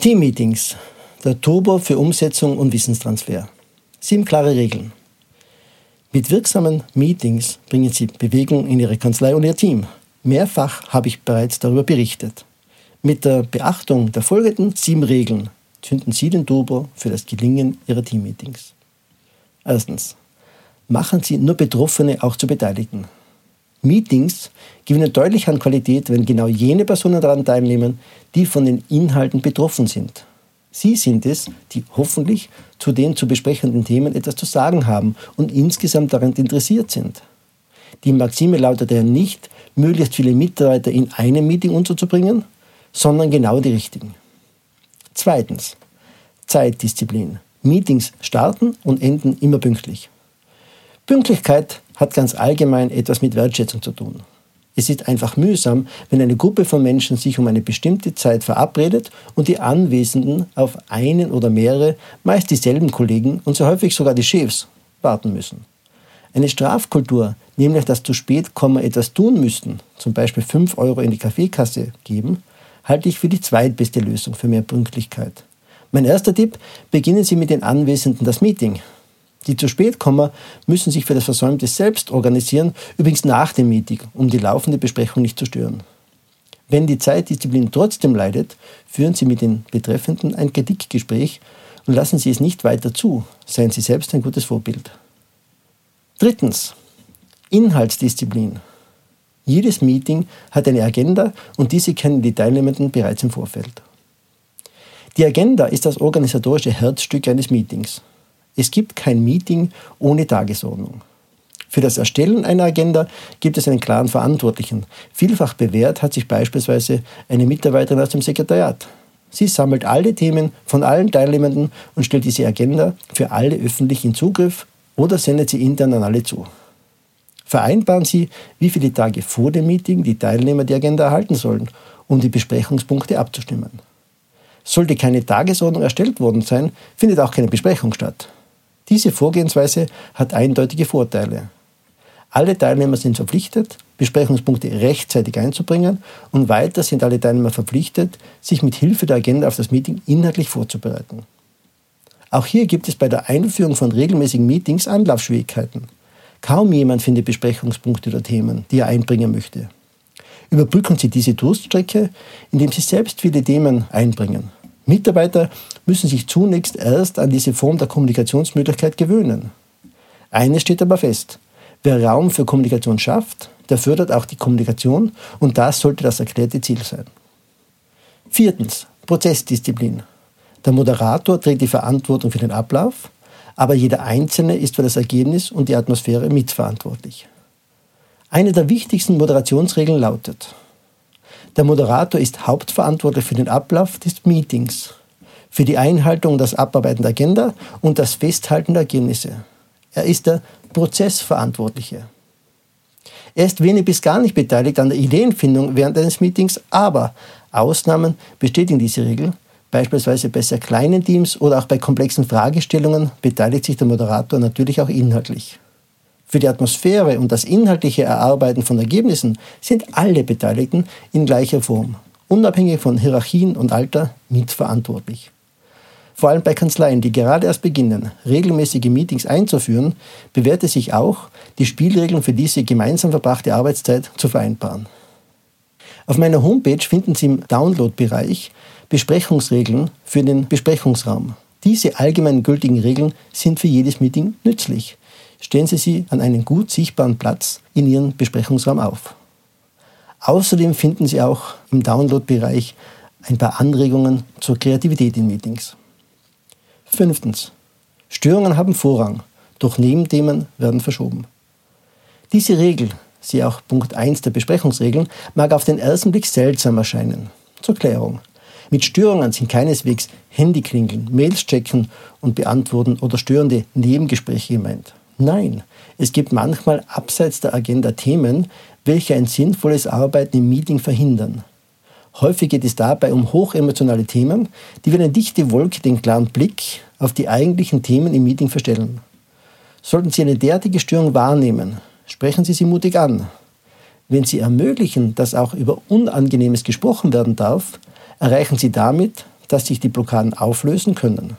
Teammeetings, der Turbo für Umsetzung und Wissenstransfer. Sieben klare Regeln. Mit wirksamen Meetings bringen Sie Bewegung in Ihre Kanzlei und Ihr Team. Mehrfach habe ich bereits darüber berichtet. Mit der Beachtung der folgenden sieben Regeln zünden Sie den Turbo für das Gelingen Ihrer Teammeetings. Erstens. Machen Sie nur Betroffene auch zu Beteiligten. Meetings gewinnen deutlich an Qualität, wenn genau jene Personen daran teilnehmen, die von den Inhalten betroffen sind. Sie sind es, die hoffentlich zu den zu besprechenden Themen etwas zu sagen haben und insgesamt daran interessiert sind. Die Maxime lautet ja nicht, möglichst viele Mitarbeiter in einem Meeting unterzubringen, sondern genau die richtigen. Zweitens, Zeitdisziplin. Meetings starten und enden immer pünktlich. Pünktlichkeit hat ganz allgemein etwas mit Wertschätzung zu tun. Es ist einfach mühsam, wenn eine Gruppe von Menschen sich um eine bestimmte Zeit verabredet und die Anwesenden auf einen oder mehrere, meist dieselben Kollegen und so häufig sogar die Chefs, warten müssen. Eine Strafkultur, nämlich das zu spät kommen etwas tun müssten, zum Beispiel 5 Euro in die Kaffeekasse geben, halte ich für die zweitbeste Lösung für mehr Pünktlichkeit. Mein erster Tipp, beginnen Sie mit den Anwesenden das Meeting. Die zu spät kommen, müssen sich für das Versäumte selbst organisieren, übrigens nach dem Meeting, um die laufende Besprechung nicht zu stören. Wenn die Zeitdisziplin trotzdem leidet, führen Sie mit den Betreffenden ein Kritikgespräch und lassen Sie es nicht weiter zu. Seien Sie selbst ein gutes Vorbild. Drittens. Inhaltsdisziplin. Jedes Meeting hat eine Agenda und diese kennen die Teilnehmenden bereits im Vorfeld. Die Agenda ist das organisatorische Herzstück eines Meetings. Es gibt kein Meeting ohne Tagesordnung. Für das Erstellen einer Agenda gibt es einen klaren Verantwortlichen. Vielfach bewährt hat sich beispielsweise eine Mitarbeiterin aus dem Sekretariat. Sie sammelt alle Themen von allen Teilnehmenden und stellt diese Agenda für alle öffentlich in Zugriff oder sendet sie intern an alle zu. Vereinbaren Sie, wie viele Tage vor dem Meeting die Teilnehmer die Agenda erhalten sollen, um die Besprechungspunkte abzustimmen. Sollte keine Tagesordnung erstellt worden sein, findet auch keine Besprechung statt. Diese Vorgehensweise hat eindeutige Vorteile. Alle Teilnehmer sind verpflichtet, Besprechungspunkte rechtzeitig einzubringen und weiter sind alle Teilnehmer verpflichtet, sich mit Hilfe der Agenda auf das Meeting inhaltlich vorzubereiten. Auch hier gibt es bei der Einführung von regelmäßigen Meetings Anlaufschwierigkeiten. Kaum jemand findet Besprechungspunkte oder Themen, die er einbringen möchte. Überbrücken Sie diese Durststrecke, indem Sie selbst viele Themen einbringen. Mitarbeiter müssen sich zunächst erst an diese Form der Kommunikationsmöglichkeit gewöhnen. Eines steht aber fest. Wer Raum für Kommunikation schafft, der fördert auch die Kommunikation und das sollte das erklärte Ziel sein. Viertens. Prozessdisziplin. Der Moderator trägt die Verantwortung für den Ablauf, aber jeder Einzelne ist für das Ergebnis und die Atmosphäre mitverantwortlich. Eine der wichtigsten Moderationsregeln lautet, der Moderator ist hauptverantwortlich für den Ablauf des Meetings, für die Einhaltung des Abarbeiten der Agenda und das Festhalten der Ergebnisse. Er ist der Prozessverantwortliche. Er ist wenig bis gar nicht beteiligt an der Ideenfindung während eines Meetings, aber Ausnahmen bestätigen diese Regel. Beispielsweise bei sehr kleinen Teams oder auch bei komplexen Fragestellungen beteiligt sich der Moderator natürlich auch inhaltlich. Für die Atmosphäre und das inhaltliche Erarbeiten von Ergebnissen sind alle Beteiligten in gleicher Form, unabhängig von Hierarchien und Alter, mitverantwortlich. Vor allem bei Kanzleien, die gerade erst beginnen, regelmäßige Meetings einzuführen, bewährt es sich auch, die Spielregeln für diese gemeinsam verbrachte Arbeitszeit zu vereinbaren. Auf meiner Homepage finden Sie im Download-Bereich Besprechungsregeln für den Besprechungsraum. Diese allgemein gültigen Regeln sind für jedes Meeting nützlich stellen Sie sie an einen gut sichtbaren Platz in Ihren Besprechungsraum auf. Außerdem finden Sie auch im Download-Bereich ein paar Anregungen zur Kreativität in Meetings. Fünftens. Störungen haben Vorrang, doch Nebenthemen werden verschoben. Diese Regel, sie auch Punkt 1 der Besprechungsregeln, mag auf den ersten Blick seltsam erscheinen. Zur Klärung. Mit Störungen sind keineswegs Handyklingeln, Mails checken und beantworten oder störende Nebengespräche gemeint. Nein, es gibt manchmal abseits der Agenda Themen, welche ein sinnvolles Arbeiten im Meeting verhindern. Häufig geht es dabei um hochemotionale Themen, die wie eine dichte Wolke den klaren Blick auf die eigentlichen Themen im Meeting verstellen. Sollten Sie eine derartige Störung wahrnehmen, sprechen Sie sie mutig an. Wenn Sie ermöglichen, dass auch über Unangenehmes gesprochen werden darf, erreichen Sie damit, dass sich die Blockaden auflösen können.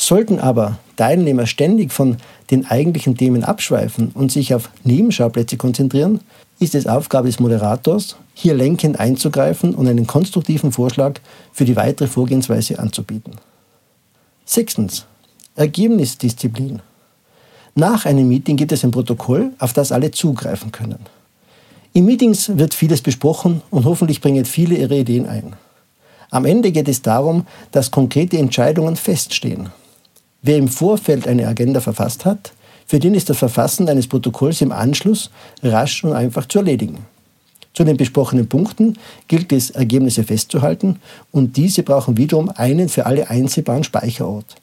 Sollten aber Teilnehmer ständig von den eigentlichen Themen abschweifen und sich auf Nebenschauplätze konzentrieren, ist es Aufgabe des Moderators, hier lenkend einzugreifen und einen konstruktiven Vorschlag für die weitere Vorgehensweise anzubieten. Sechstens. Ergebnisdisziplin. Nach einem Meeting gibt es ein Protokoll, auf das alle zugreifen können. In Meetings wird vieles besprochen und hoffentlich bringen viele ihre Ideen ein. Am Ende geht es darum, dass konkrete Entscheidungen feststehen. Wer im Vorfeld eine Agenda verfasst hat, für den ist das Verfassen eines Protokolls im Anschluss rasch und einfach zu erledigen. Zu den besprochenen Punkten gilt es, Ergebnisse festzuhalten und diese brauchen wiederum einen für alle einsehbaren Speicherort.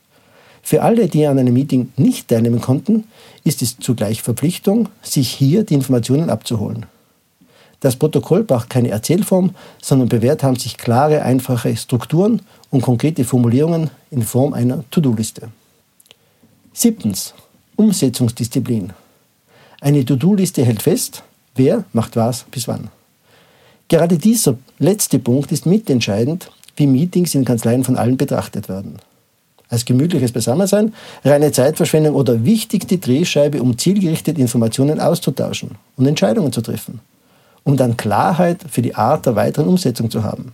Für alle, die an einem Meeting nicht teilnehmen konnten, ist es zugleich Verpflichtung, sich hier die Informationen abzuholen. Das Protokoll braucht keine Erzählform, sondern bewährt haben sich klare, einfache Strukturen und konkrete Formulierungen in Form einer To-Do-Liste. Siebtens. Umsetzungsdisziplin. Eine To-Do-Liste hält fest, wer macht was bis wann. Gerade dieser letzte Punkt ist mitentscheidend, wie Meetings in Kanzleien von allen betrachtet werden. Als gemütliches Beisammensein, reine Zeitverschwendung oder wichtigste Drehscheibe, um zielgerichtet Informationen auszutauschen und Entscheidungen zu treffen um dann Klarheit für die Art der weiteren Umsetzung zu haben.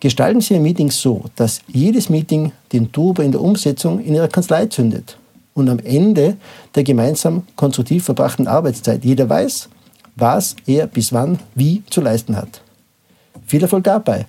Gestalten Sie Ihr Meeting so, dass jedes Meeting den Turbo in der Umsetzung in Ihrer Kanzlei zündet und am Ende der gemeinsam konstruktiv verbrachten Arbeitszeit. Jeder weiß, was er bis wann wie zu leisten hat. Viel Erfolg dabei!